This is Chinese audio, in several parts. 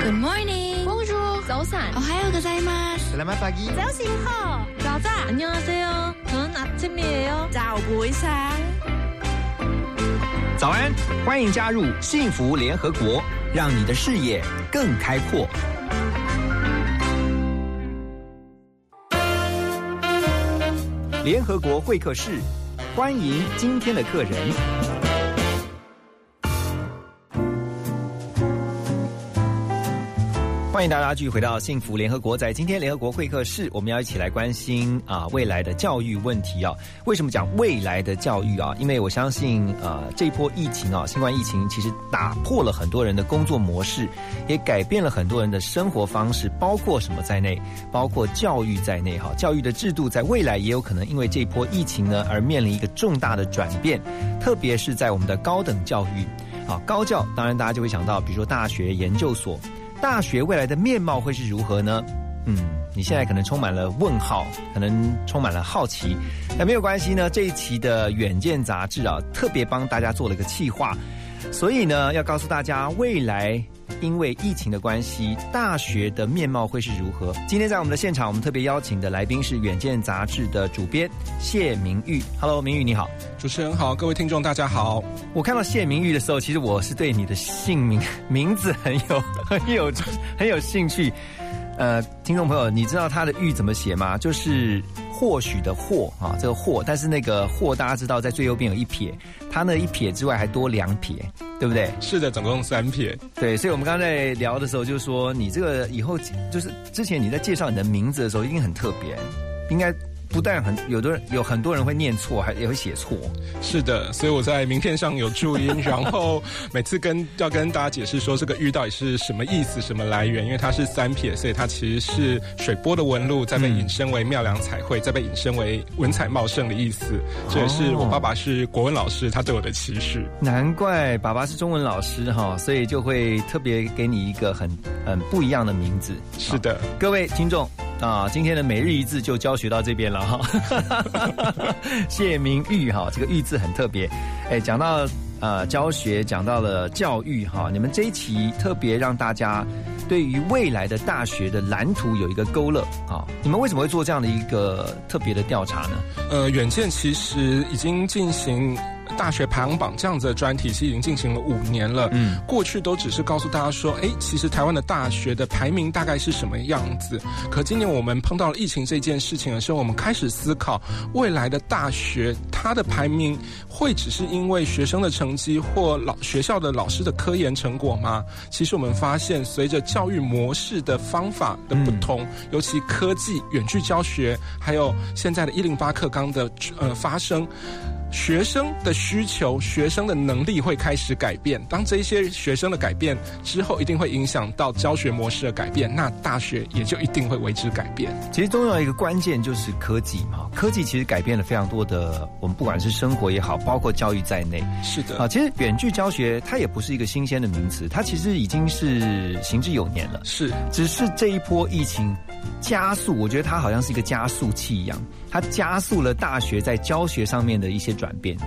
Good morning. Bonjour. 早安。哦，还有个在吗？ Selamat pagi. 早醒好。早早。 안녕하세요。저는 아침이에요。 早不sáng。早安，欢迎加入幸福联合国，让你的视野更开阔。 联合国会客室，欢迎今天的客人。欢迎大家继续回到幸福联合国。在今天联合国会客室，我们要一起来关心啊未来的教育问题啊。为什么讲未来的教育啊？因为我相信啊这波疫情啊，新冠疫情其实打破了很多人的工作模式，也改变了很多人的生活方式，包括什么在内，包括教育在内哈。教育的制度在未来也有可能因为这波疫情呢而面临一个重大的转变，特别是在我们的高等教育啊，高教当然大家就会想到，比如说大学、研究所。大学未来的面貌会是如何呢？嗯，你现在可能充满了问号，可能充满了好奇，那没有关系呢。这一期的《远见》杂志啊，特别帮大家做了个企划，所以呢，要告诉大家未来因为疫情的关系，大学的面貌会是如何。今天在我们的现场，我们特别邀请的来宾是《远见》杂志的主编谢明玉。Hello，明玉你好。主持人好，各位听众大家好。我看到谢明玉的时候，其实我是对你的姓名名字很有很有很有兴趣。呃，听众朋友，你知道他的玉怎么写吗？就是或许的或啊，这个或，但是那个或大家知道在最右边有一撇，它那一撇之外还多两撇，对不对？是的，总共三撇。对，所以我们刚才聊的时候就说，你这个以后就是之前你在介绍你的名字的时候，一定很特别，应该。不但很有的人有很多人会念错，还也会写错。是的，所以我在名片上有注音，然后每次跟要跟大家解释说这个“玉”到底是什么意思、什么来源，因为它是三撇，所以它其实是水波的纹路，再被引申为妙良彩绘，再被引申为文采茂盛的意思。这也是我爸爸是国文老师，他对我的期许。难怪爸爸是中文老师哈，所以就会特别给你一个很很不一样的名字。是的，各位听众。啊，今天的每日一字就教学到这边了哈。谢明玉哈，这个玉字很特别。哎，讲到呃教学，讲到了教育哈，你们这一期特别让大家对于未来的大学的蓝图有一个勾勒啊。你们为什么会做这样的一个特别的调查呢？呃，远见其实已经进行。大学排行榜这样子的专题其实已经进行了五年了。嗯，过去都只是告诉大家说，哎，其实台湾的大学的排名大概是什么样子。可今年我们碰到了疫情这件事情的时候，我们开始思考未来的大学它的排名会只是因为学生的成绩或老学校的老师的科研成果吗？其实我们发现，随着教育模式的方法的不同，尤其科技、远距教学，还有现在的一零八课纲的呃发生。学生的需求、学生的能力会开始改变。当这些学生的改变之后，一定会影响到教学模式的改变。那大学也就一定会为之改变。其实重要一个关键就是科技嘛，科技其实改变了非常多的我们不管是生活也好，包括教育在内。是的啊，其实远距教学它也不是一个新鲜的名词，它其实已经是行之有年了。是，只是这一波疫情加速，我觉得它好像是一个加速器一样。它加速了大学在教学上面的一些转变。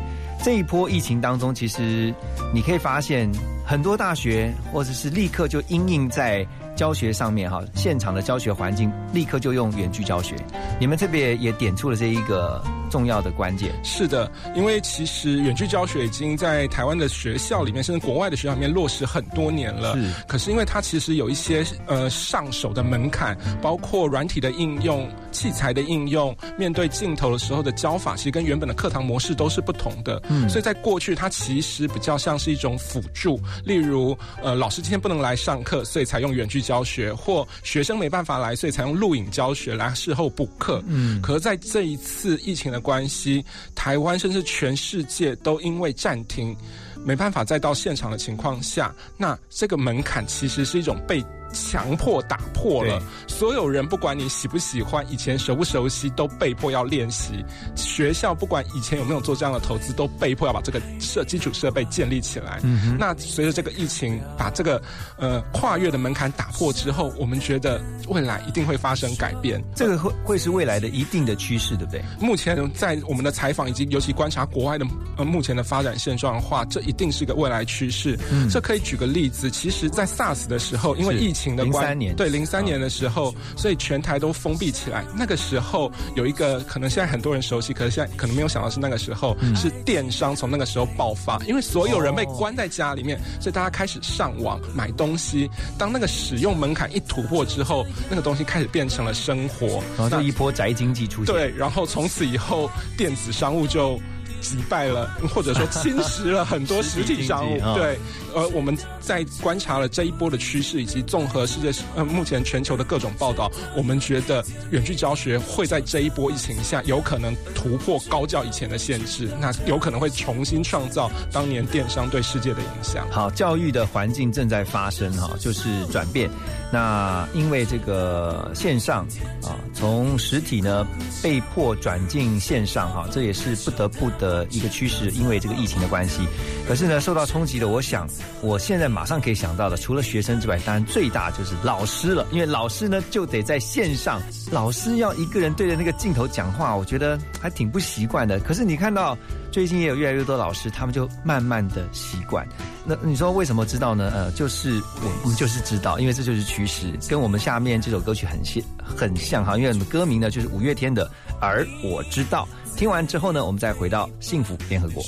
这一波疫情当中，其实你可以发现很多大学或者是立刻就应应在教学上面哈，现场的教学环境立刻就用远距教学。你们这边也点出了这一个重要的关键。是的，因为其实远距教学已经在台湾的学校里面，甚至国外的学校里面落实很多年了。是。可是因为它其实有一些呃上手的门槛，包括软体的应用、器材的应用，面对镜头的时候的教法，其实跟原本的课堂模式都是不同的。嗯。所以在过去，它其实比较像是一种辅助，例如呃老师今天不能来上课，所以采用远距教学，或学生没办法来，所以采用录影教学来事后补课。嗯，可是在这一次疫情的关系，台湾甚至全世界都因为暂停，没办法再到现场的情况下，那这个门槛其实是一种被强迫打破了，所有人不管你喜不喜欢，以前熟不熟悉，都被迫要练习。学校不管以前有没有做这样的投资，都被迫要把这个设基础设备建立起来。嗯，那随着这个疫情把这个呃跨越的门槛打破之后，我们觉得未来一定会发生改变。这个会会是未来的一定的趋势，对不对？目前在我们的采访以及尤其观察国外的呃目前的发展现状的话，这一定是个未来趋势。嗯，这可以举个例子，其实，在 SARS 的时候，因为疫情的关，三年对零三年的时候，所以全台都封闭起来。那个时候有一个可能现在很多人熟悉，可是现在可能没有想到是那个时候是电商从那个时候爆发，因为所有人被关在家里面，所以大家开始上网买东西。当那个使用门槛一突破之后，那个东西开始变成了生活，然后就一波宅经济出现。对，然后从此以后电子商务就。击败了，或者说侵蚀了很多实体商务。对，呃，我们在观察了这一波的趋势，以及综合世界呃目前全球的各种报道，我们觉得远距教学会在这一波疫情下有可能突破高教以前的限制，那有可能会重新创造当年电商对世界的影响。好，教育的环境正在发生哈，就是转变。那因为这个线上啊，从实体呢被迫转进线上哈，这也是不得不的一个趋势。因为这个疫情的关系，可是呢受到冲击的，我想我现在马上可以想到的，除了学生之外，当然最大就是老师了。因为老师呢就得在线上，老师要一个人对着那个镜头讲话，我觉得还挺不习惯的。可是你看到最近也有越来越多老师，他们就慢慢的习惯。那你说为什么知道呢？呃，就是我们就是知道，因为这就是趋势，跟我们下面这首歌曲很像，很像哈。因为歌名呢就是五月天的《而我知道》。听完之后呢，我们再回到幸福联合国。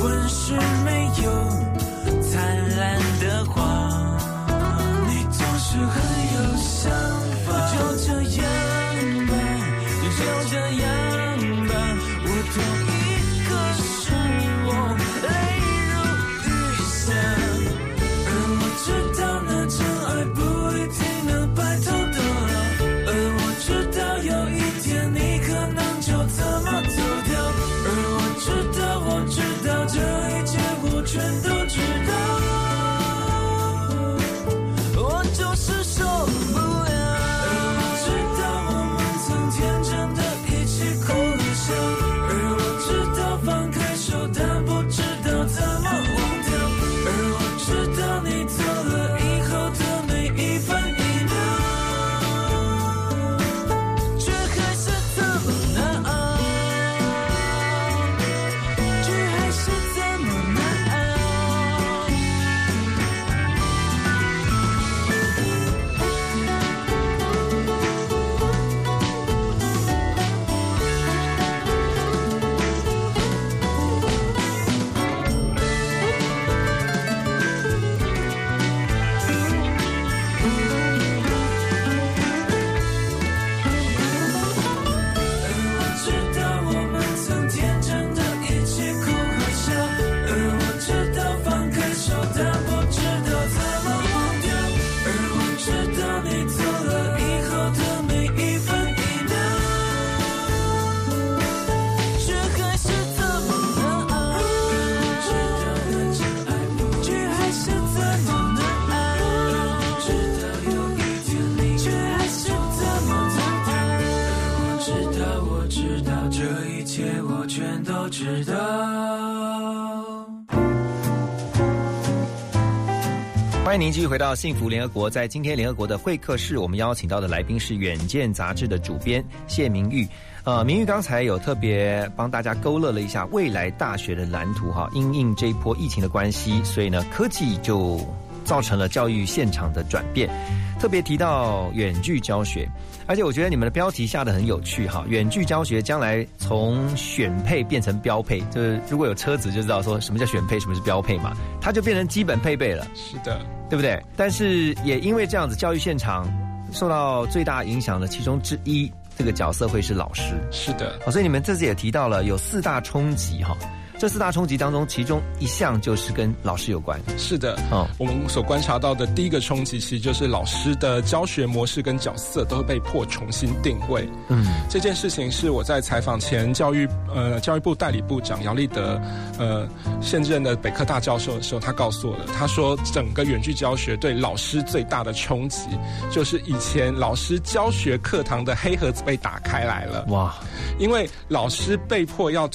问世没有灿烂的花，你总是很有想法。就这样吧，就这样 Jesus. 您继续回到幸福联合国，在今天联合国的会客室，我们邀请到的来宾是《远见》杂志的主编谢明玉。呃，明玉刚才有特别帮大家勾勒了一下未来大学的蓝图哈。因应这一波疫情的关系，所以呢，科技就造成了教育现场的转变。特别提到远距教学，而且我觉得你们的标题下的很有趣哈。远距教学将来从选配变成标配，就是如果有车子就知道说什么叫选配，什么是标配嘛，它就变成基本配备了。是的。对不对？但是也因为这样子，教育现场受到最大影响的其中之一，这个角色会是老师。是的，所以你们这次也提到了有四大冲击哈。这四大冲击当中，其中一项就是跟老师有关。是的，哦，我们所观察到的第一个冲击，其实就是老师的教学模式跟角色都会被迫重新定位。嗯，这件事情是我在采访前教育呃教育部代理部长姚立德呃现任的北科大教授的时候，他告诉我的，他说整个远距教学对老师最大的冲击，就是以前老师教学课堂的黑盒子被打开来了。哇！因为老师被迫要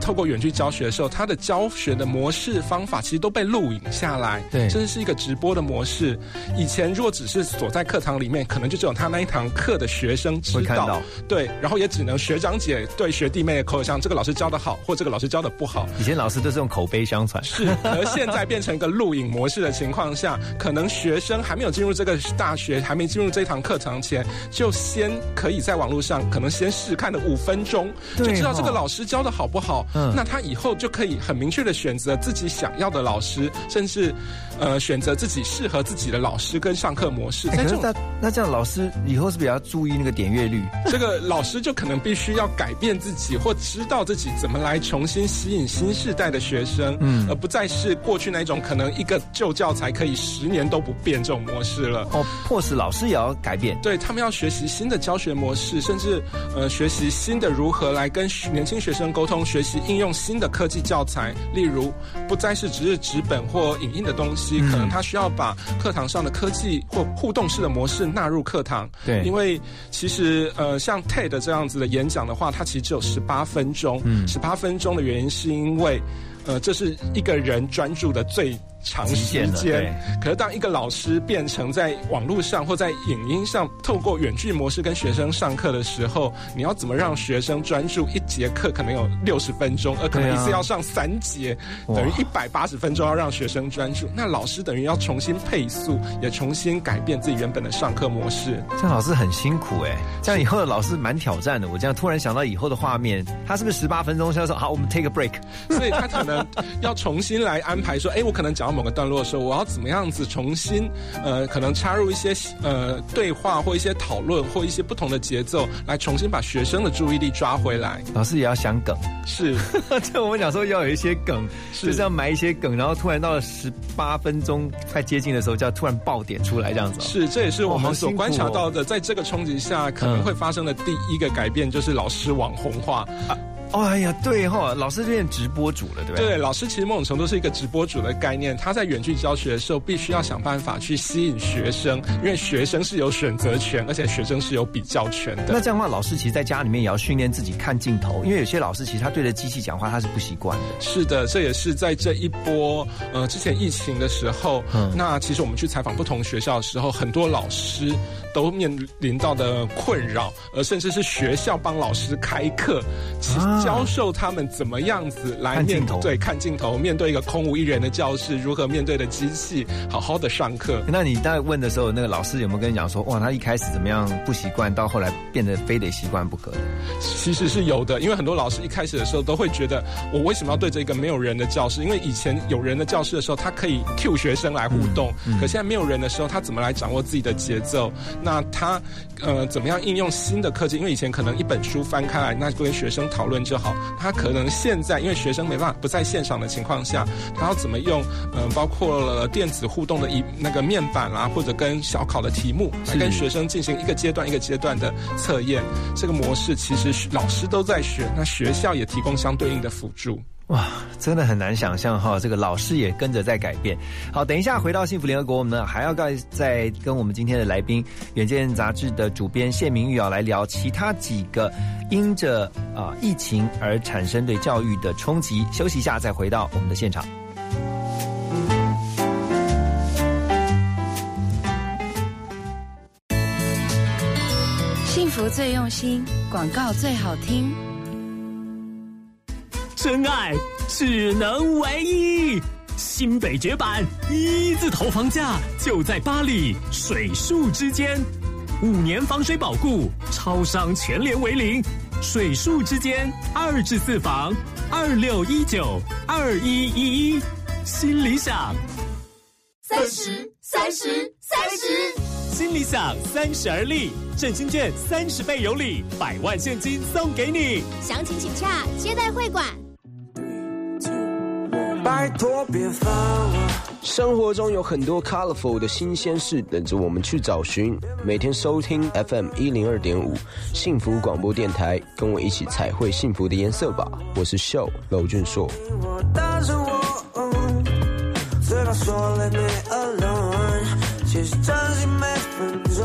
透过远距教学的时候，他的教学的模式方法其实都被录影下来，对，甚至是一个直播的模式。以前如果只是锁在课堂里面，可能就只有他那一堂课的学生知道，对，然后也只能学长姐对学弟妹的口像这个老师教的好，或这个老师教的不好。以前老师都是用口碑相传，是，而现在变成一个录影模式的情况下，可能学生还没有进入这个大学，还没进入这堂课堂前，就先可以在网络上可能先试看了五分。钟就知道这个老师教的好不好，嗯那他以后就可以很明确的选择自己想要的老师，甚至呃选择自己适合自己的老师跟上课模式。可是那那这样老师以后是比较注意那个点阅率，这个老师就可能必须要改变自己，或知道自己怎么来重新吸引新时代的学生，嗯，而不再是过去那种可能一个旧教材可以十年都不变这种模式了。哦，迫使老师也要改变，对他们要学习新的教学模式，甚至呃学习新的。如何来跟年轻学生沟通、学习应用新的科技教材？例如，不再是只是纸本或影印的东西，可能他需要把课堂上的科技或互动式的模式纳入课堂。对，因为其实呃，像 TED 这样子的演讲的话，它其实只有十八分钟。嗯，十八分钟的原因是因为，呃，这是一个人专注的最。长时间，可是当一个老师变成在网络上或在影音上，透过远距模式跟学生上课的时候，你要怎么让学生专注？一节课可能有六十分钟，而可能一次要上三节，等于一百八十分钟要让学生专注。那老师等于要重新配速，也重新改变自己原本的上课模式。这样老师很辛苦哎，这样以后的老师蛮挑战的。我这样突然想到以后的画面，他是不是十八分钟？他说好，我们 take a break，所以他可能要重新来安排说，哎，我可能讲到。某个段落的时候，我要怎么样子重新，呃，可能插入一些呃对话或一些讨论或一些不同的节奏，来重新把学生的注意力抓回来。老师也要想梗，是，就我们讲说要有一些梗，就是要埋一些梗，然后突然到了十八分钟快接近的时候，就要突然爆点出来这样子。是，这也是我们所观察到的，在这个冲击下可能会发生的第一个改变，就是老师网红化。哎呀，对哈，老师变直播主了，对不对？对，老师其实某种程度是一个直播主的概念。他在远距教学的时候，必须要想办法去吸引学生，因为学生是有选择权，而且学生是有比较权的。那这样的话，老师其实在家里面也要训练自己看镜头，因为有些老师其实他对着机器讲话，他是不习惯的。是的，这也是在这一波呃之前疫情的时候，那其实我们去采访不同学校的时候，很多老师都面临到的困扰，而甚至是学校帮老师开课。教授他们怎么样子来面对看镜头，面对一个空无一人的教室，如何面对的机器，好好的上课。那你在问的时候，那个老师有没有跟你讲说，哇，他一开始怎么样不习惯，到后来变得非得习惯不可？其实是有的，因为很多老师一开始的时候都会觉得，我为什么要对着一个没有人的教室？因为以前有人的教室的时候，他可以 Q 学生来互动，可现在没有人的时候，他怎么来掌握自己的节奏？那他呃，怎么样应用新的科技？因为以前可能一本书翻开来，那跟学生讨论就好。他可能现在因为学生没办法不在现场的情况下，他要怎么用？嗯，包括了电子互动的一那个面板啦，或者跟小考的题目来跟学生进行一个阶段一个阶段的测验。这个模式其实老师都在学，那学校也提供相对应的辅助。哇，真的很难想象哈，这个老师也跟着在改变。好，等一下回到幸福联合国，我们呢还要再再跟我们今天的来宾《远见》杂志的主编谢明玉啊来聊其他几个因着啊疫情而产生对教育的冲击。休息一下，再回到我们的现场。幸福最用心，广告最好听。真爱只能唯一，新北绝版一字头房价就在巴黎水树之间，五年防水保固，超商全联为零，水树之间二至四房二六一九二一一一，新理想三十三十三十，新理想三十而立，振兴券三十倍有礼，百万现金送给你，详情请洽接待会馆。拜托别烦我。生活中有很多 colorful 的新鲜事等着我们去找寻。每天收听 FM 一零二点五幸福广播电台，跟我一起彩绘幸福的颜色吧。我是秀娄俊硕其实真心每分钟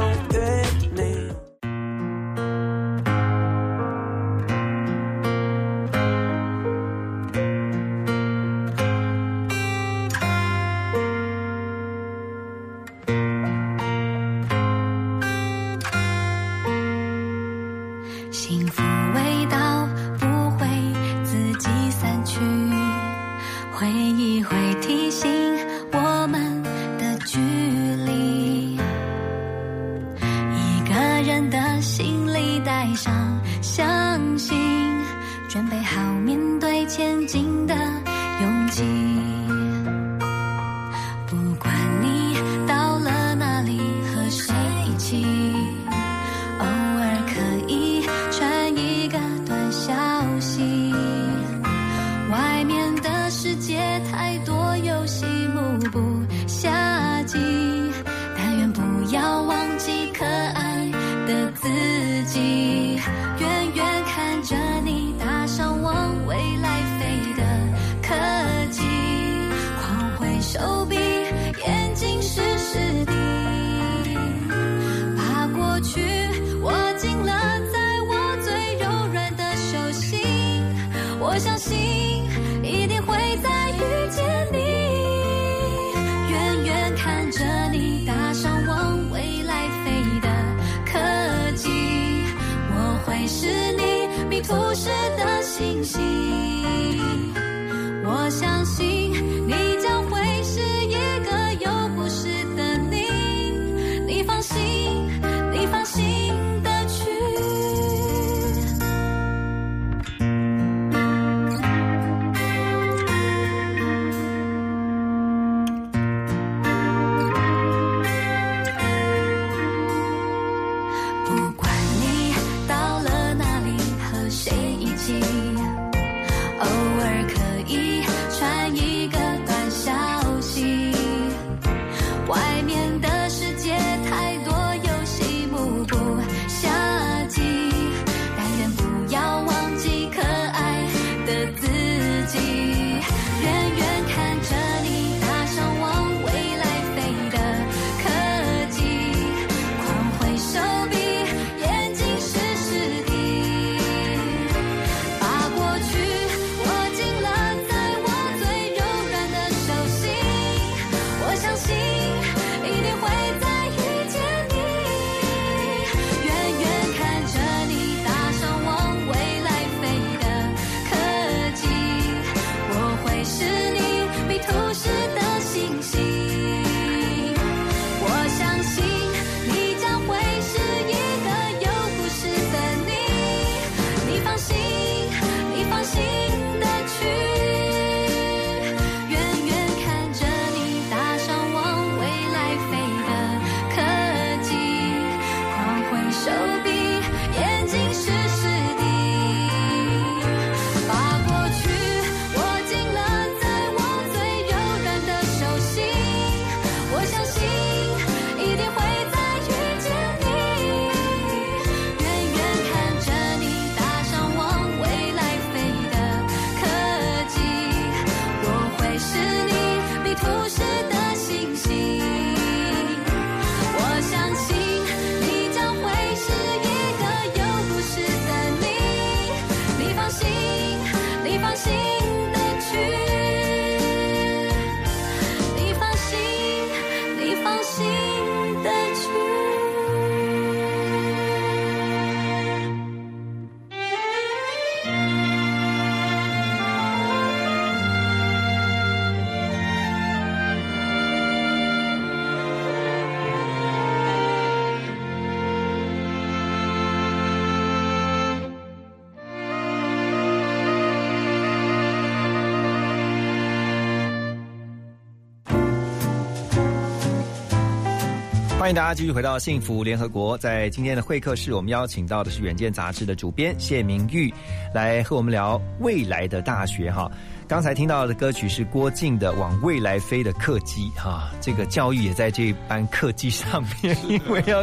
欢迎大家继续回到幸福联合国。在今天的会客室，我们邀请到的是《远见》杂志的主编谢明玉，来和我们聊未来的大学。哈，刚才听到的歌曲是郭靖的《往未来飞的客机》。哈，这个教育也在这班客机上面，因为要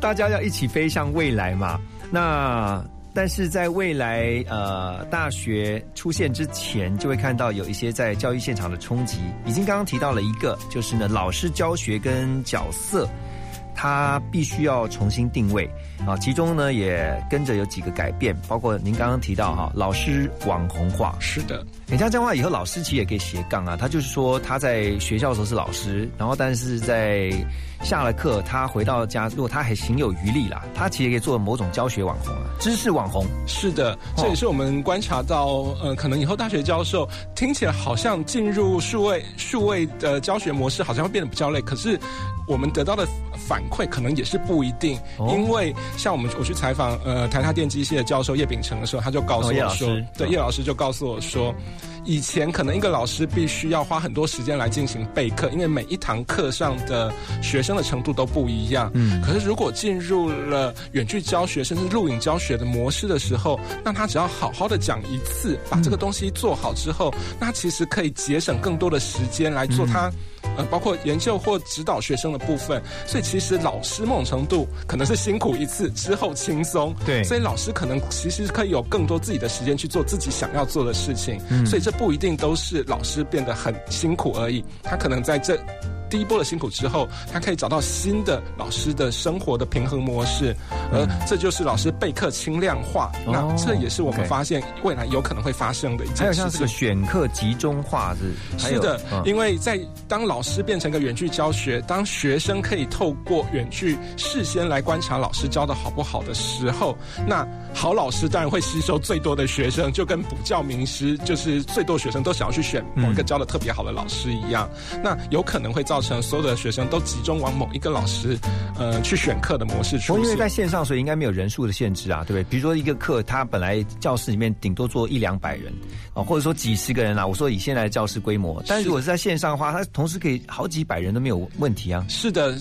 大家要一起飞向未来嘛。那但是在未来，呃，大学出现之前，就会看到有一些在教育现场的冲击。已经刚刚提到了一个，就是呢，老师教学跟角色。他必须要重新定位。啊，其中呢也跟着有几个改变，包括您刚刚提到哈，老师网红化，是的，你像这样话以后，老师其实也可以斜杠啊，他就是说他在学校的时候是老师，然后但是在下了课，他回到家，如果他还行有余力啦，他其实可以做某种教学网红啊，知识网红，是的，这也是我们观察到，呃，可能以后大学教授听起来好像进入数位数位的教学模式，好像会变得比较累，可是我们得到的。反馈可能也是不一定，因为像我们我去采访呃台大电机系的教授叶秉成的时候，他就告诉我说，对叶老师就告诉我说，以前可能一个老师必须要花很多时间来进行备课，因为每一堂课上的学生的程度都不一样。嗯，可是如果进入了远距教学甚至录影教学的模式的时候，那他只要好好的讲一次，把这个东西做好之后，那其实可以节省更多的时间来做他。呃，包括研究或指导学生的部分，所以其实老师某种程度可能是辛苦一次之后轻松，对，所以老师可能其实可以有更多自己的时间去做自己想要做的事情，嗯，所以这不一定都是老师变得很辛苦而已，他可能在这。第一波的辛苦之后，他可以找到新的老师的生活的平衡模式，而这就是老师备课轻量化。那这也是我们发现未来有可能会发生的一件事。还有像这个选课集中化是是的，因为在当老师变成个远距教学，当学生可以透过远距事先来观察老师教的好不好的时候，那好老师当然会吸收最多的学生，就跟补教名师就是最多学生都想要去选某一个教的特别好的老师一样。那有可能会造。造成所有的学生都集中往某一个老师，呃，去选课的模式出现。因为在线上，所以应该没有人数的限制啊，对不对？比如说一个课，他本来教室里面顶多坐一两百人啊，或者说几十个人啊。我说以现在的教室规模，但是如果是在线上的话，它同时可以好几百人都没有问题啊。是的，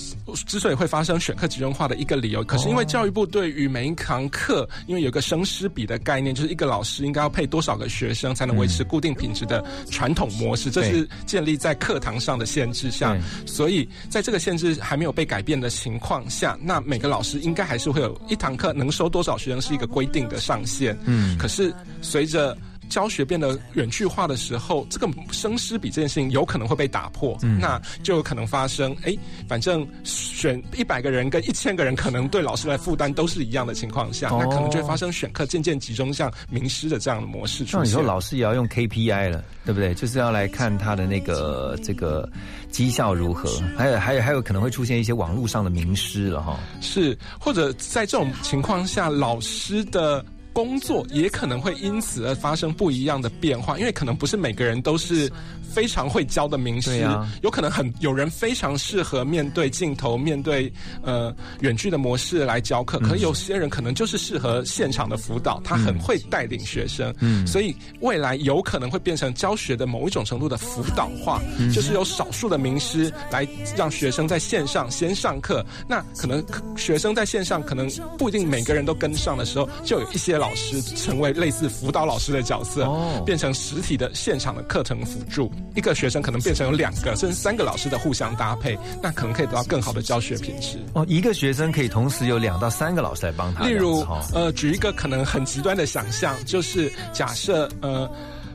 之所以会发生选课集中化的一个理由，可是因为教育部对于每一堂课，因为有个生师比的概念，就是一个老师应该要配多少个学生才能维持固定品质的传统模式，这是建立在课堂上的限制下。所以，在这个限制还没有被改变的情况下，那每个老师应该还是会有一堂课能收多少学生是一个规定的上限。嗯，可是随着。教学变得远距化的时候，这个生师比这件事情有可能会被打破，那就有可能发生。哎，反正选一百个人跟一千个人，可能对老师的负担都是一样的情况下，那可能就会发生选课渐渐集中向名师的这样的模式出现。以后老师也要用 KPI 了，对不对？就是要来看他的那个这个绩效如何。还有还有还有可能会出现一些网络上的名师了哈。是，或者在这种情况下，老师的。工作也可能会因此而发生不一样的变化，因为可能不是每个人都是非常会教的名师，有可能很有人非常适合面对镜头、面对呃远距的模式来教课，可有些人可能就是适合现场的辅导，他很会带领学生，嗯，所以未来有可能会变成教学的某一种程度的辅导化，就是有少数的名师来让学生在线上先上课，那可能学生在线上可能不一定每个人都跟上的时候，就有一些老。老师成为类似辅导老师的角色，变成实体的现场的课程辅助。一个学生可能变成有两个甚至三个老师的互相搭配，那可能可以得到更好的教学品质。哦，一个学生可以同时有两到三个老师来帮他。例如，呃，举一个可能很极端的想象，就是假设呃。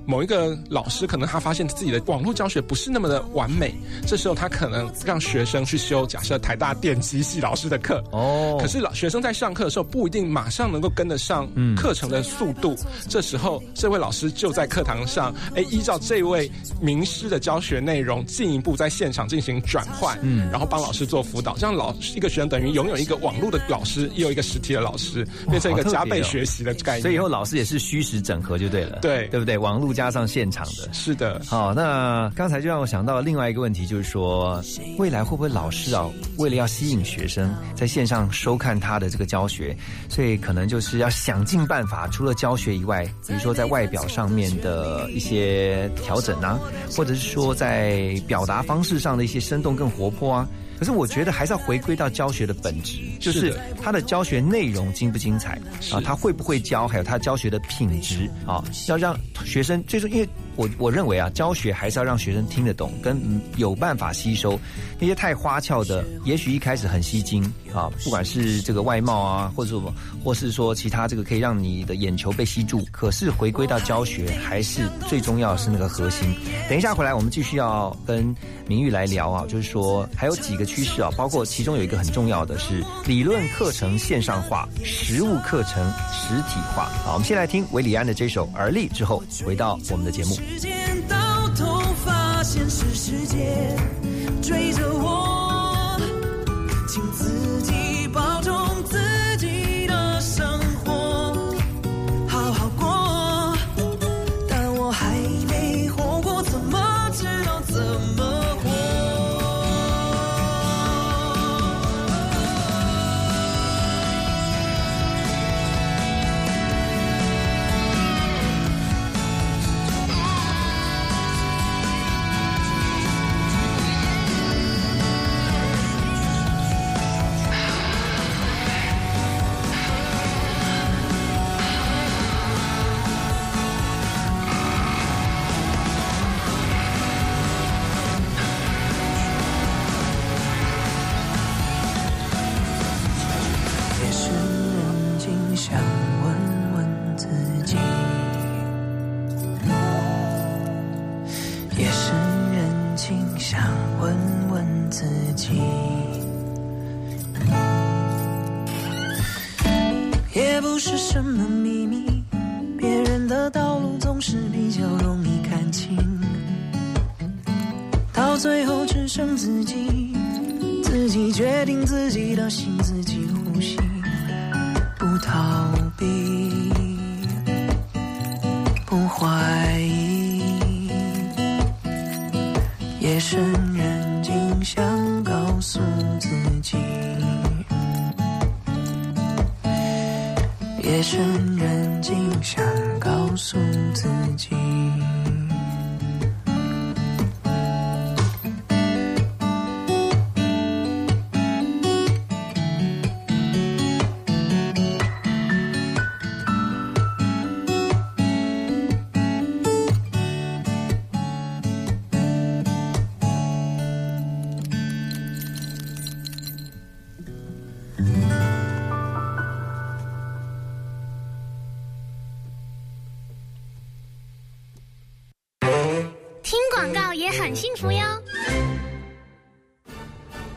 某一个老师可能他发现自己的网络教学不是那么的完美，这时候他可能让学生去修假设台大电机系老师的课哦，可是老学生在上课的时候不一定马上能够跟得上课程的速度，这时候这位老师就在课堂上，哎，依照这位名师的教学内容，进一步在现场进行转换，嗯，然后帮老师做辅导，这样老一个学生等于拥有一个网络的老师，也有一个实体的老师，变成一个加倍学习的概念。所以以后老师也是虚实整合就对了，对对不对？网络。加上现场的，是的。好，那刚才就让我想到另外一个问题，就是说，未来会不会老师啊，为了要吸引学生在线上收看他的这个教学，所以可能就是要想尽办法，除了教学以外，比如说在外表上面的一些调整啊，或者是说在表达方式上的一些生动更活泼啊。可是我觉得还是要回归到教学的本质，就是他的教学内容精不精彩啊，他会不会教，还有他教学的品质啊，要让学生最终因为。我我认为啊，教学还是要让学生听得懂，跟有办法吸收。那些太花俏的，也许一开始很吸睛啊，不管是这个外貌啊，或者什么，或是说其他这个可以让你的眼球被吸住。可是回归到教学，还是最重要是那个核心。等一下回来，我们继续要跟明玉来聊啊，就是说还有几个趋势啊，包括其中有一个很重要的是理论课程线上化，实物课程实体化。好，我们先来听韦礼安的这首《而立》，之后回到我们的节目。时间到头，发现是时间追着我，请自己很幸福哟！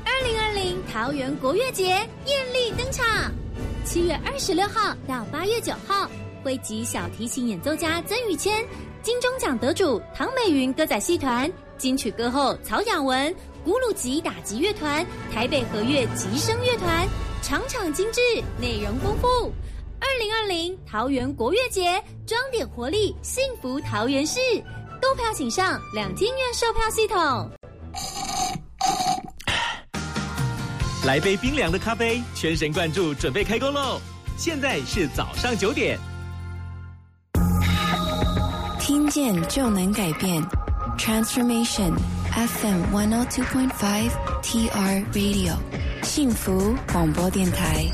二零二零桃园国乐节艳丽登场，七月二十六号到八月九号，汇集小提琴演奏家曾宇谦、金钟奖得主唐美云歌仔戏团、金曲歌后曹雅文、古鲁吉打击乐团、台北和乐吉声乐团，场场精致，内容丰富。二零二零桃园国乐节，装点活力，幸福桃园市。购票请上两厅院售票系统。来杯冰凉的咖啡，全神贯注，准备开工喽！现在是早上九点，听见就能改变，Transformation FM one o two point five TR Radio，幸福广播电台。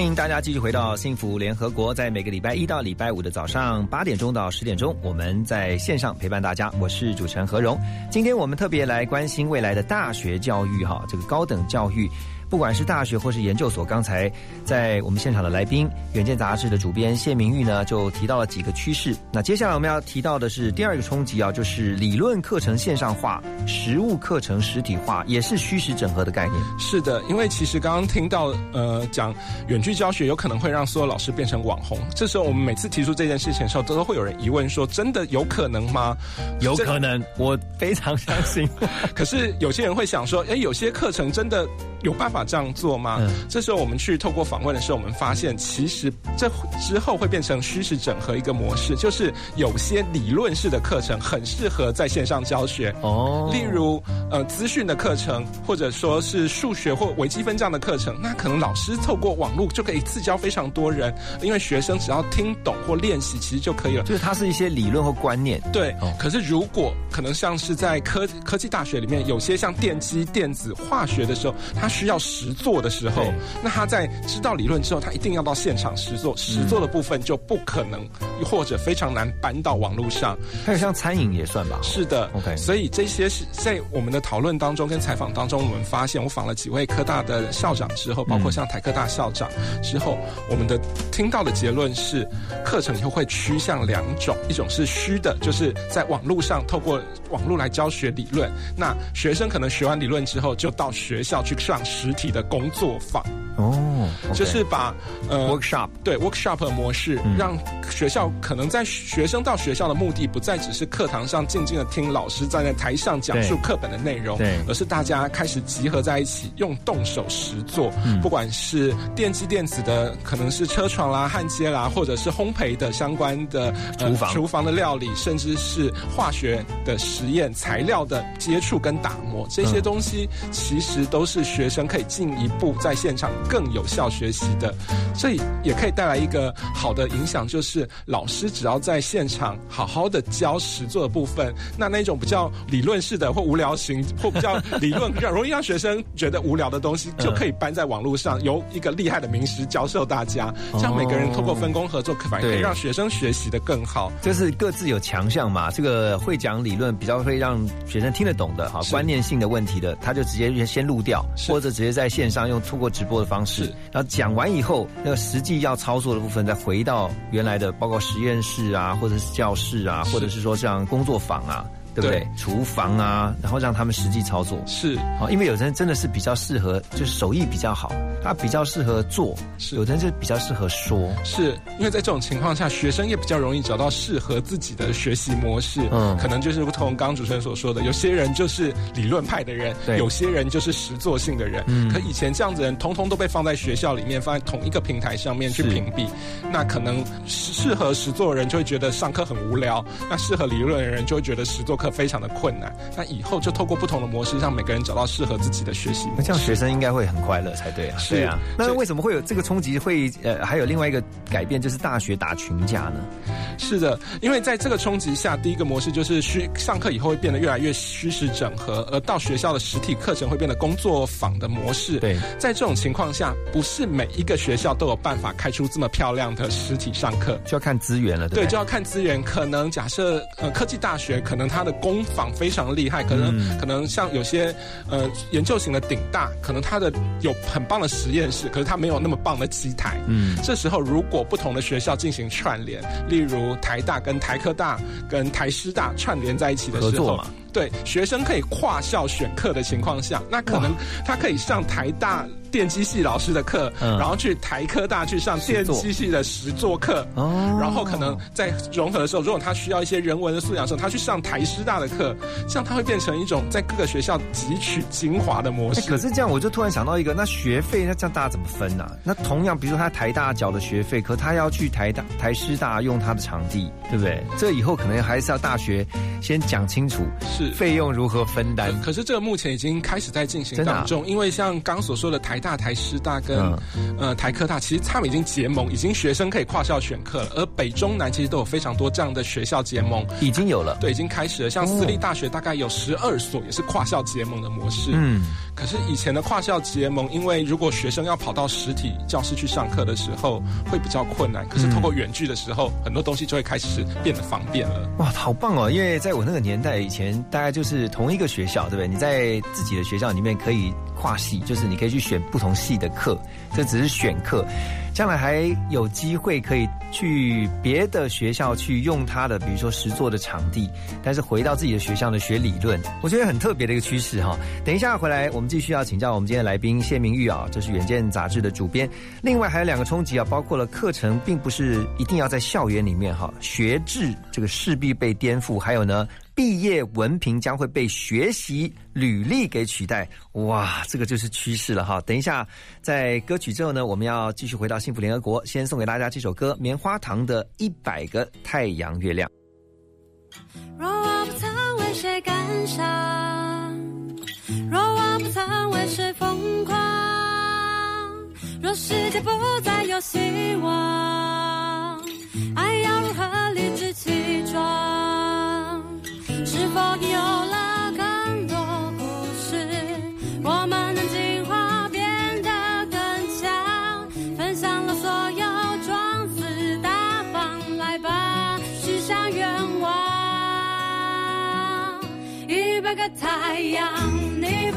欢迎大家继续回到幸福联合国，在每个礼拜一到礼拜五的早上八点钟到十点钟，我们在线上陪伴大家。我是主持人何荣，今天我们特别来关心未来的大学教育，哈，这个高等教育。不管是大学或是研究所，刚才在我们现场的来宾，《远见》杂志的主编谢明玉呢，就提到了几个趋势。那接下来我们要提到的是第二个冲击啊，就是理论课程线上化，实物课程实体化，也是虚实整合的概念。是的，因为其实刚刚听到呃讲远距教学有可能会让所有老师变成网红，这时候我们每次提出这件事情的时候，都都会有人疑问说：真的有可能吗？有可能，我非常相信。可是有些人会想说：哎，有些课程真的有办法。法这样做吗？嗯这时候我们去透过访问的时候，我们发现其实这之后会变成虚实整合一个模式，就是有些理论式的课程很适合在线上教学哦，例如呃资讯的课程，或者说是数学或微积分这样的课程，那可能老师透过网络就可以一次教非常多人，因为学生只要听懂或练习其实就可以了。就是它是一些理论或观念，对。哦可是如果可能像是在科科技大学里面，有些像电机、电子、化学的时候，它需要实做的时候，那他在知道理论之后，他一定要到现场实做，实做的部分就不可能或者非常难搬到网络上。还有像餐饮也算吧？是的，OK。所以这些是在我们的讨论当中跟采访当中，我们发现，我访了几位科大的校长之后，包括像台科大校长之后，我们的听到的结论是，课程以后会趋向两种，一种是虚的，就是在网络上透过网络来教学理论，那学生可能学完理论之后，就到学校去上实体的工作坊。哦，就是把呃 workshop 对 workshop 的模式，让学校可能在学生到学校的目的不再只是课堂上静静的听老师站在台上讲述课本的内容，对，而是大家开始集合在一起，用动手实做，不管是电机电子的，可能是车床啦、焊接啦，或者是烘焙的相关的厨房。厨房的料理，甚至是化学的实验材料的接触跟打磨，这些东西其实都是学生可以进一步在现场。更有效学习的，这也可以带来一个好的影响，就是老师只要在现场好好的教实作的部分，那那种比较理论式的或无聊型或比较理论比较容易让学生觉得无聊的东西，就可以搬在网络上，由一个厉害的名师教授大家，这样每个人通过分工合作，反而可以让学生学习的更好。就是各自有强项嘛，这个会讲理论比较会让学生听得懂的，哈，观念性的问题的，他就直接先录掉，或者直接在线上用通过直播的方。方式，然后讲完以后，那个实际要操作的部分，再回到原来的，包括实验室啊，或者是教室啊，或者是说像工作坊啊。对不对？厨房啊，然后让他们实际操作是哦，因为有人真的是比较适合，就是手艺比较好，他比较适合做；是有人就比较适合说。是因为在这种情况下，学生也比较容易找到适合自己的学习模式。嗯，可能就是如同刚刚主持人所说的，有些人就是理论派的人，有些人就是实作性的人。嗯，可以前这样子人，通通都被放在学校里面，放在同一个平台上面去屏蔽。那可能适合实作的人就会觉得上课很无聊，那适合理论的人就会觉得实作。课非常的困难，那以后就透过不同的模式，让每个人找到适合自己的学习。那这样学生应该会很快乐才对啊。是啊，那为什么会有这个冲击？会呃，还有另外一个改变，就是大学打群架呢？是的，因为在这个冲击下，第一个模式就是虚上课以后会变得越来越虚实整合，而到学校的实体课程会变得工作坊的模式。对，在这种情况下，不是每一个学校都有办法开出这么漂亮的实体上课，就要看资源了。对，就要看资源。可能假设呃科技大学，可能它的工坊非常厉害，可能可能像有些呃研究型的顶大，可能它的有很棒的实验室，可是它没有那么棒的机台。嗯，这时候如果不同的学校进行串联，例如台大跟台科大跟台师大串联在一起的时候。对学生可以跨校选课的情况下，那可能他可以上台大电机系老师的课，然后去台科大去上电机系的实作课，然后可能在融合的时候，如果他需要一些人文的素养的时候，他去上台师大的课，这样他会变成一种在各个学校汲取精华的模式。可是这样，我就突然想到一个，那学费那这样大家怎么分呢？那同样，比如说他台大缴的学费，可他要去台大台师大用他的场地，对不对？这以后可能还是要大学先讲清楚。是费用如何分担？可是这个目前已经开始在进行当中，因为像刚所说的台大、台师大跟呃台科大，其实他们已经结盟，已经学生可以跨校选课了。而北中南其实都有非常多这样的学校结盟，已经有了，对，已经开始了。像私立大学大概有十二所，也是跨校结盟的模式。嗯，可是以前的跨校结盟，因为如果学生要跑到实体教室去上课的时候，会比较困难。可是透过远距的时候，很多东西就会开始变得方便了。哇，好棒哦！因为在我那个年代以前。大概就是同一个学校，对不对？你在自己的学校里面可以跨系，就是你可以去选不同系的课，这只是选课。将来还有机会可以去别的学校去用他的，比如说实作的场地，但是回到自己的学校呢学理论，我觉得很特别的一个趋势哈。等一下回来，我们继续要请教我们今天的来宾谢明玉啊，这是远见杂志的主编。另外还有两个冲击啊，包括了课程并不是一定要在校园里面哈，学制这个势必被颠覆，还有呢。毕业文凭将会被学习履历给取代。哇，这个就是趋势了哈！等一下，在歌曲之后呢，我们要继续回到幸福联合国，先送给大家这首歌《棉花糖的一百个太阳月亮》。若我不曾为谁感伤，若我不曾为谁疯狂，若世界不再有希望，爱要如何理直气壮？是否有了更多故事，我们能进化变得更强？分享了所有装死大方，来吧，许下愿望。一百个太阳，你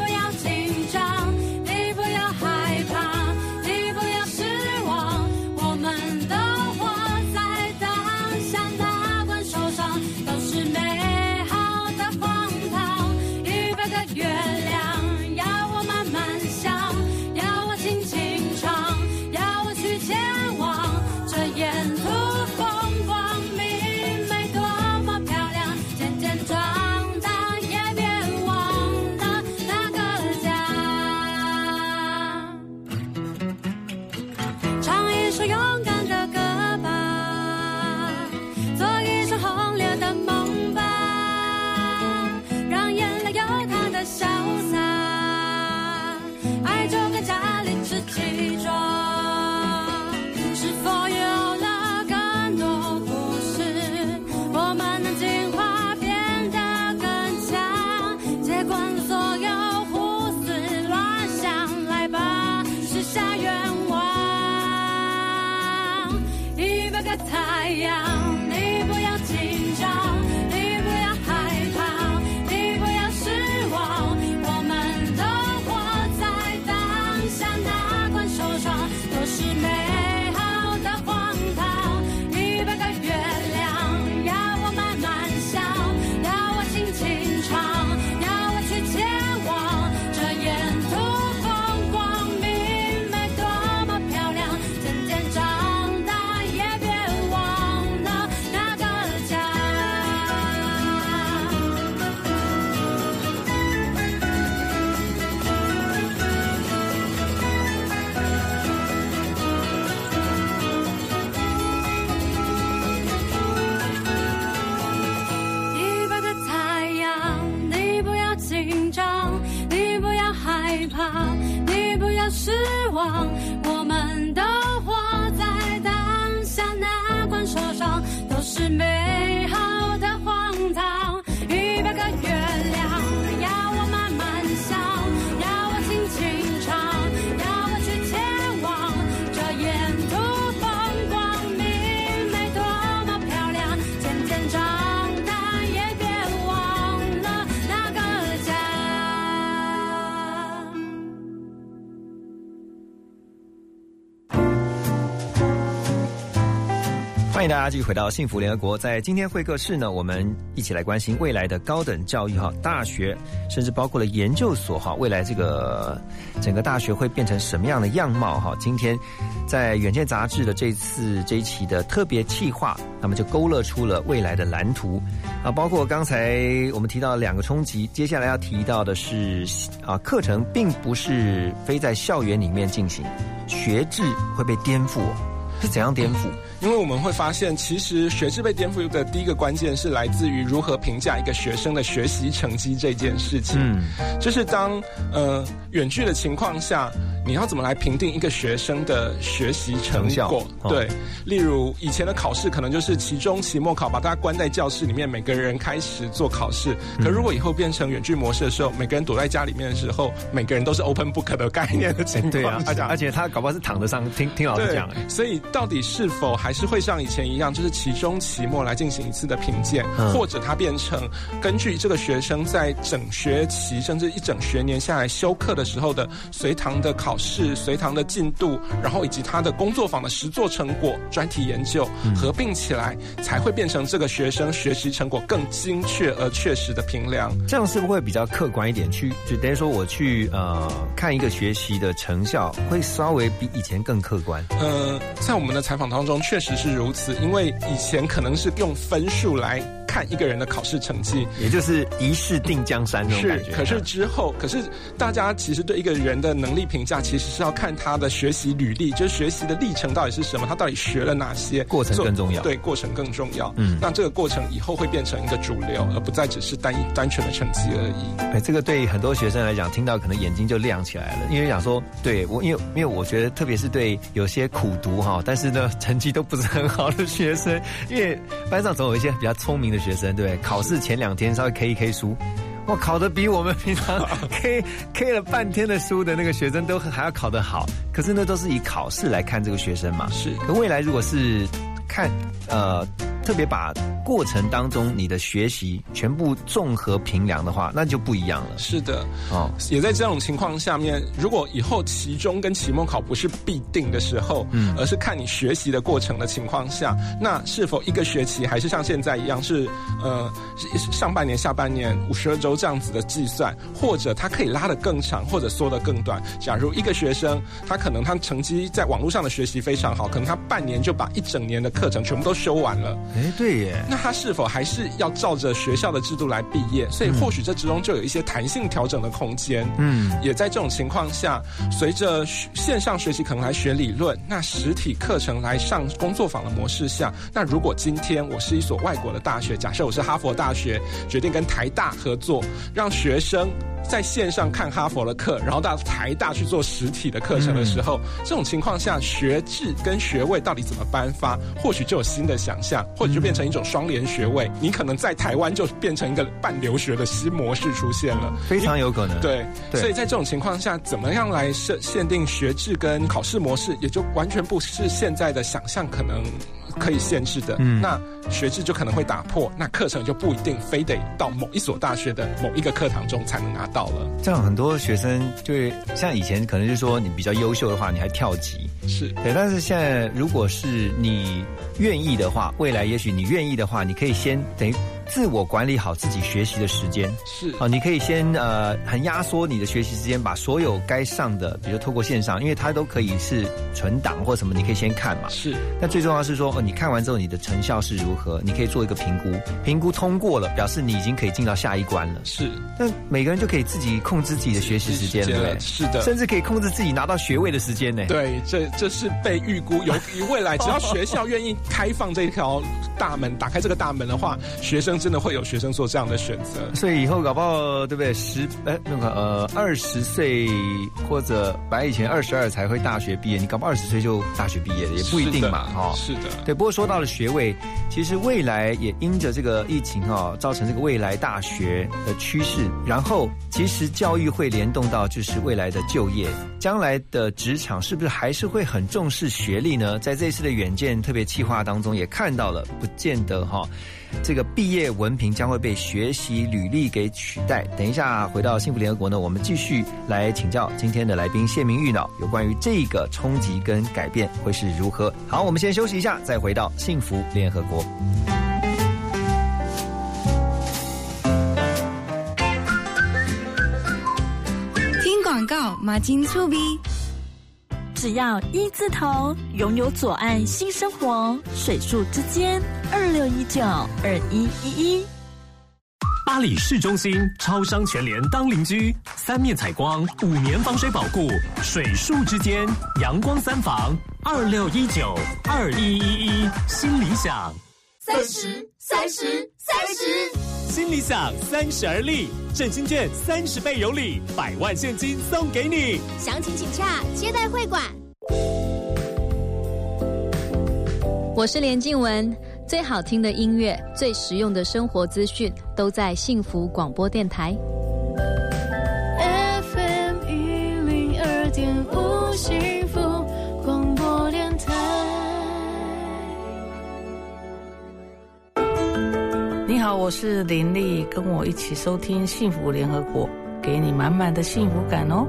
家继续回到幸福联合国。在今天会客室呢，我们一起来关心未来的高等教育哈，大学甚至包括了研究所哈，未来这个整个大学会变成什么样的样貌哈？今天在《远见》杂志的这次这一期的特别企划，那么就勾勒出了未来的蓝图啊，包括刚才我们提到两个冲击，接下来要提到的是啊，课程并不是非在校园里面进行，学制会被颠覆，是怎样颠覆？因为我们会发现，其实学制被颠覆的第一个关键是来自于如何评价一个学生的学习成绩这件事情。嗯，就是当呃远距的情况下，你要怎么来评定一个学生的学习成果？哦对，例如以前的考试可能就是期中、期末考，把大家关在教室里面，每个人开始做考试。可如果以后变成远距模式的时候，每个人躲在家里面的时候，每个人都是 open book 的概念的情况对啊，而且下而且他搞不好是躺着上听听老师讲，哎所以到底是否还是会像以前一样，就是期中、期末来进行一次的评鉴，嗯或者它变成根据这个学生在整学期甚至一整学年下来修课的时候的随堂的考试、随堂的进度，然后以及他的工作坊的实作成果、专题研究嗯合并起来，才会变成这个学生学习成果更精确而确实的评量。这样是不是会比较客观一点？去就等于说我去呃看一个学习的成效，会稍微比以前更客观。呃，在我们我们的采访当中，确实是如此，因为以前可能是用分数来看一个人的考试成绩，也就是一试定江山那种感觉。可是之后，可是大家其实对一个人的能力评价，其实是要看他的学习履历，就是学习的历程到底是什么，他到底学了哪些，过程更重要。对，过程更重要。嗯，那这个过程以后会变成一个主流，而不再只是单一单纯的成绩而已。哎，这个对很多学生来讲，听到可能眼睛就亮起来了，因为想说，对我，因为因为我觉得，特别是对有些苦读哈，但是呢，成绩都不是很好的学生，因为班上总有一些比较聪明的学生，对，考试前两天稍微 K 一 K 书，哇，考的比我们平常 K K 了半天的书的那个学生都还要考得好。可是呢，都是以考试来看这个学生嘛。是，可未来如果是看呃。特别把过程当中你的学习全部综合评量的话，那就不一样了。是的，哦，也在这种情况下面，如果以后期中跟期末考不是必定的时候，嗯，而是看你学习的过程的情况下，那是否一个学期还是像现在一样是呃上半年、下半年五十二周这样子的计算，或者它可以拉得更长，或者缩得更短？假如一个学生他可能他成绩在网络上的学习非常好，可能他半年就把一整年的课程全部都修完了。哎，对耶。那他是否还是要照着学校的制度来毕业？所以或许这之中就有一些弹性调整的空间。嗯，也在这种情况下，随着线上学习可能来学理论，那实体课程来上工作坊的模式下，那如果今天我是一所外国的大学，假设我是哈佛大学，决定跟台大合作，让学生。在线上看哈佛的课，然后到台大去做实体的课程的时候，这种情况下，学制跟学位到底怎么颁发？或许就有新的想象，或者就变成一种双联学位。你可能在台湾就变成一个半留学的新模式出现了，非常有可能。对，所以在这种情况下，怎么样来设限定学制跟考试模式，也就完全不是现在的想象可能。可以限制的，嗯那学制就可能会打破，那课程就不一定非得到某一所大学的某一个课堂中才能拿到了。这样很多学生就会像以前可能就说你比较优秀的话，你还跳级，是对。但是现在如果是你愿意的话，未来也许你愿意的话，你可以先等于。自我管理好自己学习的时间是好，你可以先呃很压缩你的学习时间，把所有该上的，比如透过线上，因为它都可以是存档或什么，你可以先看嘛。是。那最重要是说，哦，你看完之后你的成效是如何？你可以做一个评估，评估通过了，表示你已经可以进到下一关了。是。那每个人就可以自己控制自己的学习时间了，对是的。甚至可以控制自己拿到学位的时间呢。对，这这是被预估有于未来，只要学校愿意开放这条大门，打开这个大门的话，学生真的会有学生做。这样的选择，所以以后搞不好，对不对？十哎，那个呃，二十岁或者白以前二十二才会大学毕业，你搞不好二十岁就大学毕业了，也不一定嘛，哈。是的，对。不过说到了学位，其实未来也因着这个疫情哈，造成这个未来大学的趋势，然后其实教育会联动到就是未来的就业，将来的职场是不是还是会很重视学历呢？在这次的远见特别计划当中也看到了，不见得哈。这个毕业文凭将会被学习履历给取代。等一下回到幸福联合国呢，我们继续来请教今天的来宾谢明玉脑，有关于这个冲击跟改变会是如何。好，我们先休息一下，再回到幸福联合国。听广告，马金粗逼。只要一字头，拥有左岸新生活，水树之间，二六一九二一一一。巴黎市中心超商全联当邻居，三面采光，五年防水保护，水树之间，阳光三房，二六一九二一一一，新理想。三十，三十，三十，新理想三十而立，振兴券三十倍有礼，百万现金送给你。详情请洽接待会馆。我是连静文，最好听的音乐，最实用的生活资讯，都在幸福广播电台。你好，我是林丽，跟我一起收听幸福联合国，给你满满的幸福感哦。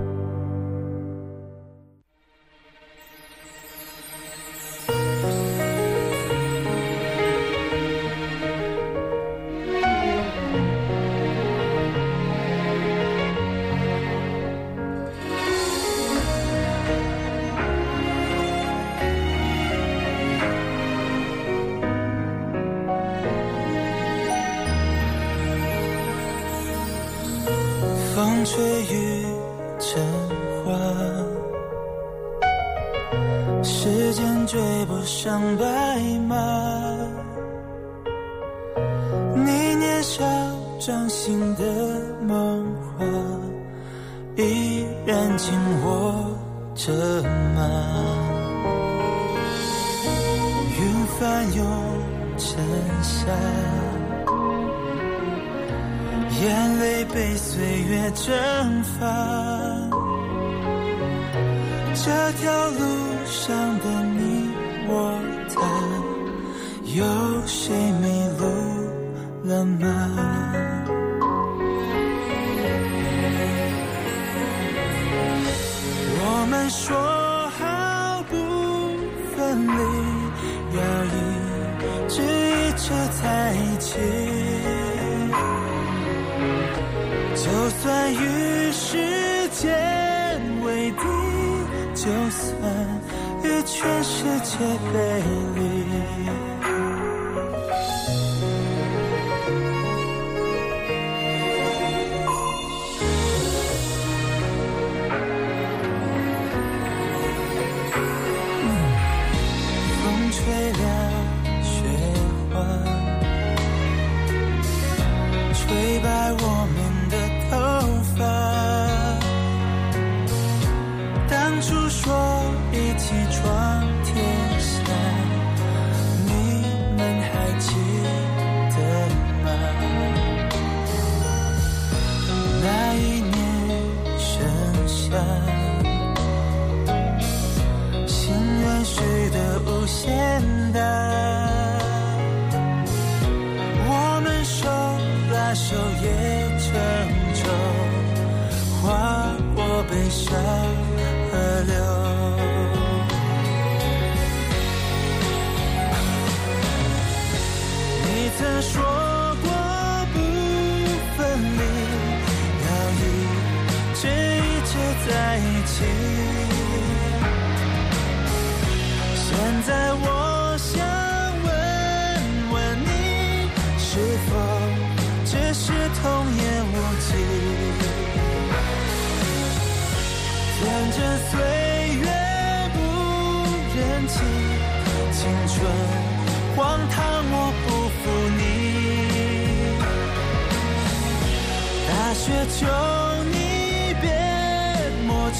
就算与时间为敌，就算与全世界背离。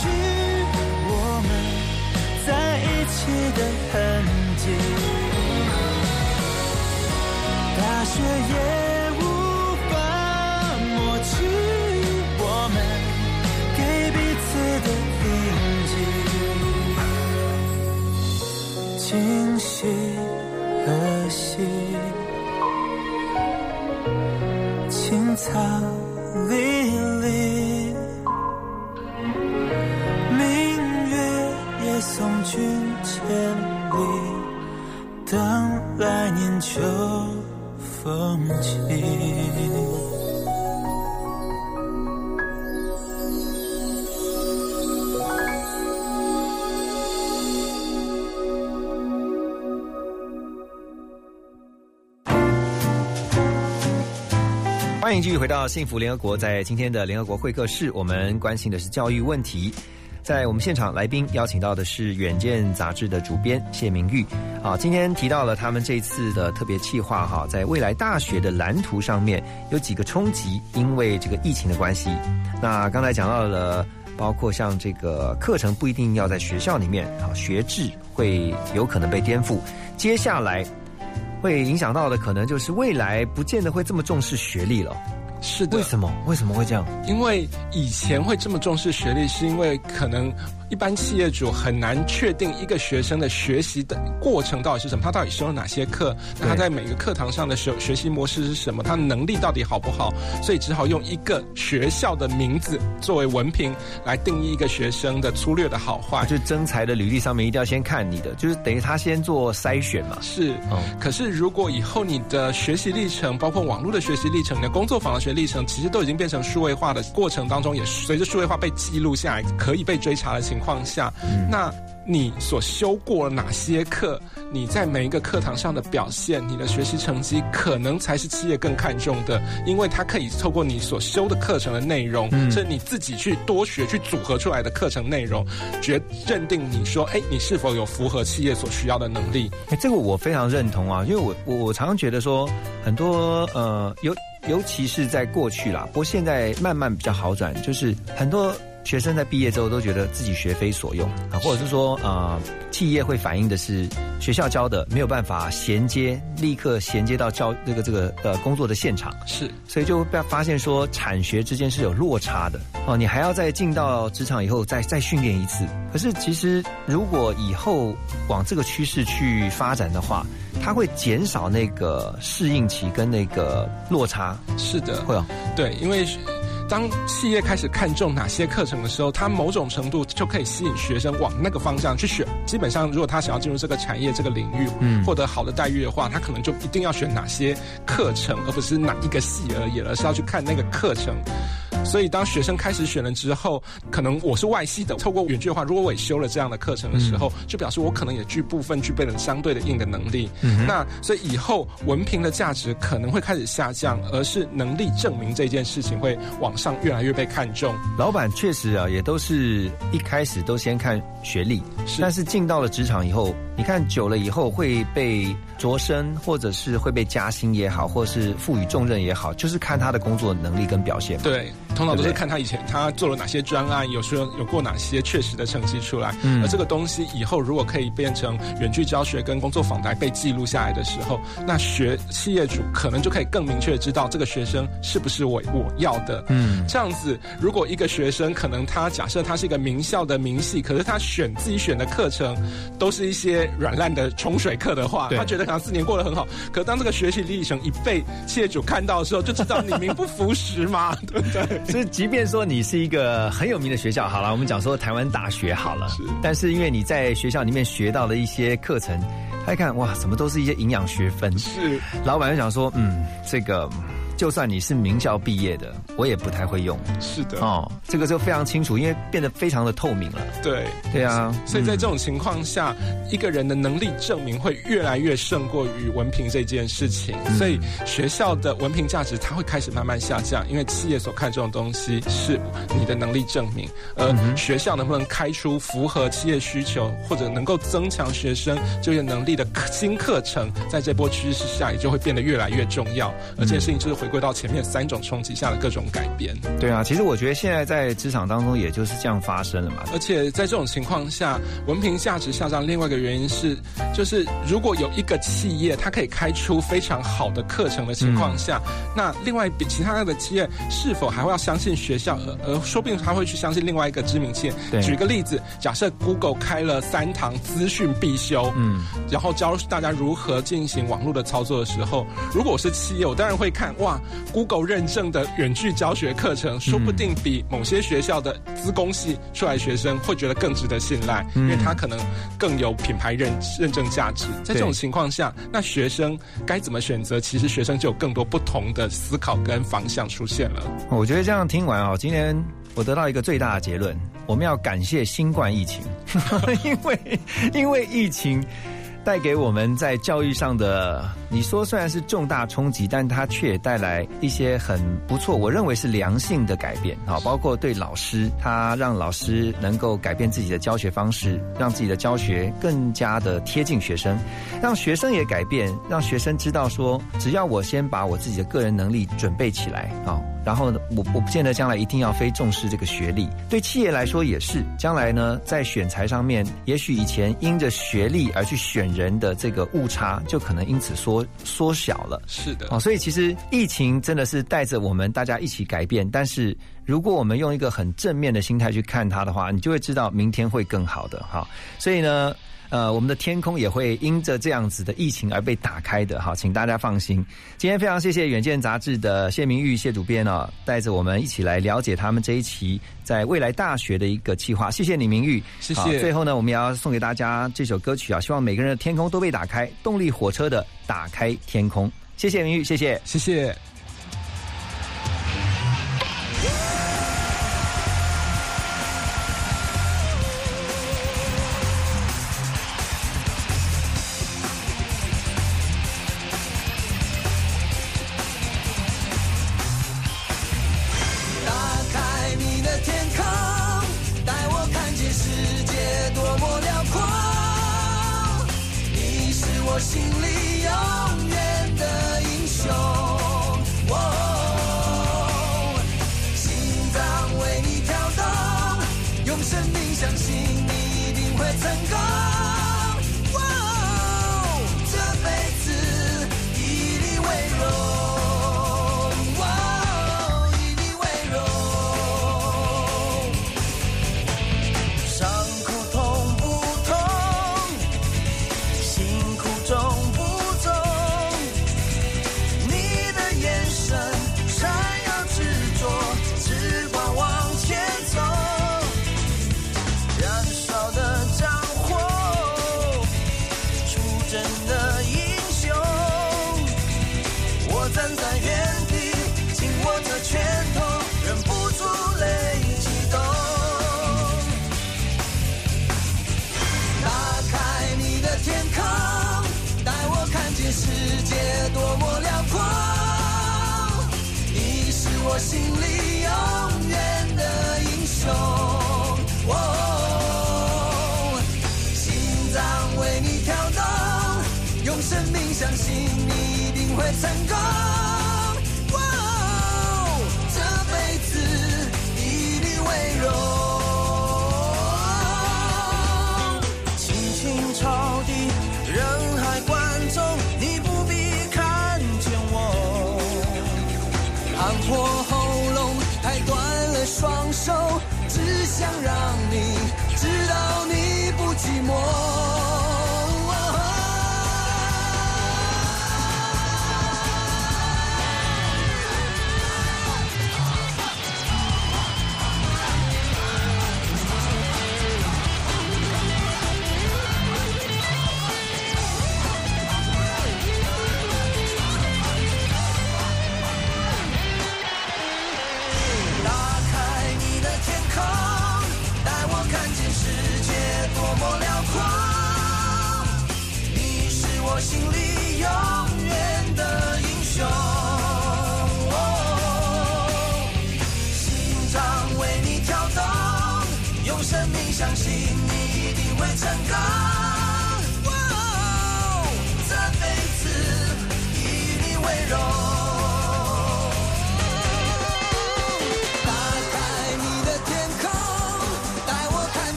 去我们在一起的痕迹，大雪也无法抹去我们给彼此的印记，今夕何夕，青草。秋风起。欢迎继续回到幸福联合国。在今天的联合国会客室，我们关心的是教育问题。在我们现场来宾邀请到的是《远见》杂志的主编谢明玉。啊，今天提到了他们这次的特别计划哈，在未来大学的蓝图上面有几个冲击，因为这个疫情的关系。那刚才讲到了，包括像这个课程不一定要在学校里面，啊，学制会有可能被颠覆。接下来。会影响到的可能就是未来不见得会这么重视学历了。是的，为什么？为什么会这样？因为以前会这么重视学历，是因为可能。一般企业主很难确定一个学生的学习的过程到底是什么，他到底修了哪些课，那他在每个课堂上的学学习模式是什么，他能力到底好不好，所以只好用一个学校的名字作为文凭来定义一个学生的粗略的好坏。就征才的履历上面一定要先看你的，就是等于他先做筛选嘛。是，可是如果以后你的学习历程，包括网络的学习历程、你的工作坊的学历程，其实都已经变成数位化的过程当中，也随着数位化被记录下来，可以被追查的情况。况下，那你所修过哪些课，你在每一个课堂上的表现，你的学习成绩，可能才是企业更看重的，因为它可以透过你所修的课程的内容，是你自己去多学去组合出来的课程内容，决认定你说，哎，你是否有符合企业所需要的能力？哎，这个我非常认同啊，因为我我我常常觉得说，很多呃，尤尤其是在过去啦，不过现在慢慢比较好转，就是很多。学生在毕业之后都觉得自己学非所用啊，或者是说，呃，企业会反映的是学校教的没有办法衔接，立刻衔接到教这个这个呃工作的现场，是，所以就被发现说产学之间是有落差的哦，你还要再进到职场以后再再训练一次。可是其实如果以后往这个趋势去发展的话，它会减少那个适应期跟那个落差。是的，会哦，对，因为。当企业开始看重哪些课程的时候，它某种程度就可以吸引学生往那个方向去选。基本上，如果他想要进入这个产业、这个领域，嗯，获得好的待遇的话，他可能就一定要选哪些课程，而不是哪一个系而已，而是要去看那个课程。所以，当学生开始选了之后，可能我是外系的，透过远距的话，如果我也修了这样的课程的时候，就表示我可能也具部分具备了相对的硬的能力。那所以以后文凭的价值可能会开始下降，而是能力证明这件事情会往上越来越被看重。老板确实啊，也都是一开始都先看学历，但是进到了职场以后，你看久了以后会被。擢升，或者是会被加薪也好，或是赋予重任也好，就是看他的工作能力跟表现。对，通常都是看他以前他做了哪些专案，有时候有过哪些确实的成绩出来。嗯，而这个东西以后如果可以变成远距教学跟工作访谈被记录下来的时候，那学企业主可能就可以更明确知道这个学生是不是我我要的。嗯，这样子，如果一个学生可能他假设他是一个名校的名系，可是他选自己选的课程都是一些软烂的冲水课的话，他觉得可能。四年过得很好，可当这个学习历程一被企业主看到的时候，就知道你名不符实嘛，对不对？所以，即便说你是一个很有名的学校，好了，我们讲说台湾大学好了，是，但是因为你在学校里面学到的一些课程，他一看哇，什么都是一些营养学分，是，老板就想说，嗯，这个。就算你是名校毕业的，我也不太会用。是的，哦，这个就非常清楚，因为变得非常的透明了。对，对啊。所以在这种情况下，一个人的能力证明会越来越胜过于文凭这件事情。所以学校的文凭价值它会开始慢慢下降，因为企业所看重的东西是你的能力证明，而学校能不能开出符合企业需求或者能够增强学生就业能力的新课程，在这波趋势下也就会变得越来越重要。而这件事情就是回。归到前面三种冲击下的各种改变。对啊，其实我觉得现在在职场当中也就是这样发生了嘛。而且在这种情况下，文凭价值下降，另外一个原因是，就是如果有一个企业它可以开出非常好的课程的情况下，那另外比其他的企业是否还会要相信学校，而说不定他会去相信另外一个知名企业。举个例子，假设 Google 开了三堂资讯必修，嗯，然后教大家如何进行网络的操作的时候，如果我是企业，我当然会看哇。Google 认证的远距教学课程，说不定比某些学校的资工系出来学生会觉得更值得信赖，因为他可能更有品牌认认证价值。在这种情况下，那学生该怎么选择？其实学生就有更多不同的思考跟方向出现了。我觉得这样听完啊，今天我得到一个最大的结论：我们要感谢新冠疫情，因为因为疫情。带给我们在教育上的，你说虽然是重大冲击，但它却也带来一些很不错，我认为是良性的改变啊，包括对老师，他让老师能够改变自己的教学方式，让自己的教学更加的贴近学生，让学生也改变，让学生知道说，只要我先把我自己的个人能力准备起来啊。然后呢，我我不见得将来一定要非重视这个学历，对企业来说也是。将来呢，在选材上面，也许以前因着学历而去选人的这个误差，就可能因此缩缩小了。是的，哦，所以其实疫情真的是带着我们大家一起改变。但是如果我们用一个很正面的心态去看它的话，你就会知道明天会更好的。哈，所以呢。呃，我们的天空也会因着这样子的疫情而被打开的，哈，请大家放心。今天非常谢谢《远见》杂志的谢明玉谢主编哦，带着我们一起来了解他们这一期在未来大学的一个计划。谢谢李明玉，谢谢。最后呢，我们也要送给大家这首歌曲啊，希望每个人的天空都被打开。动力火车的《打开天空》，谢谢明玉，谢谢，谢谢。心里有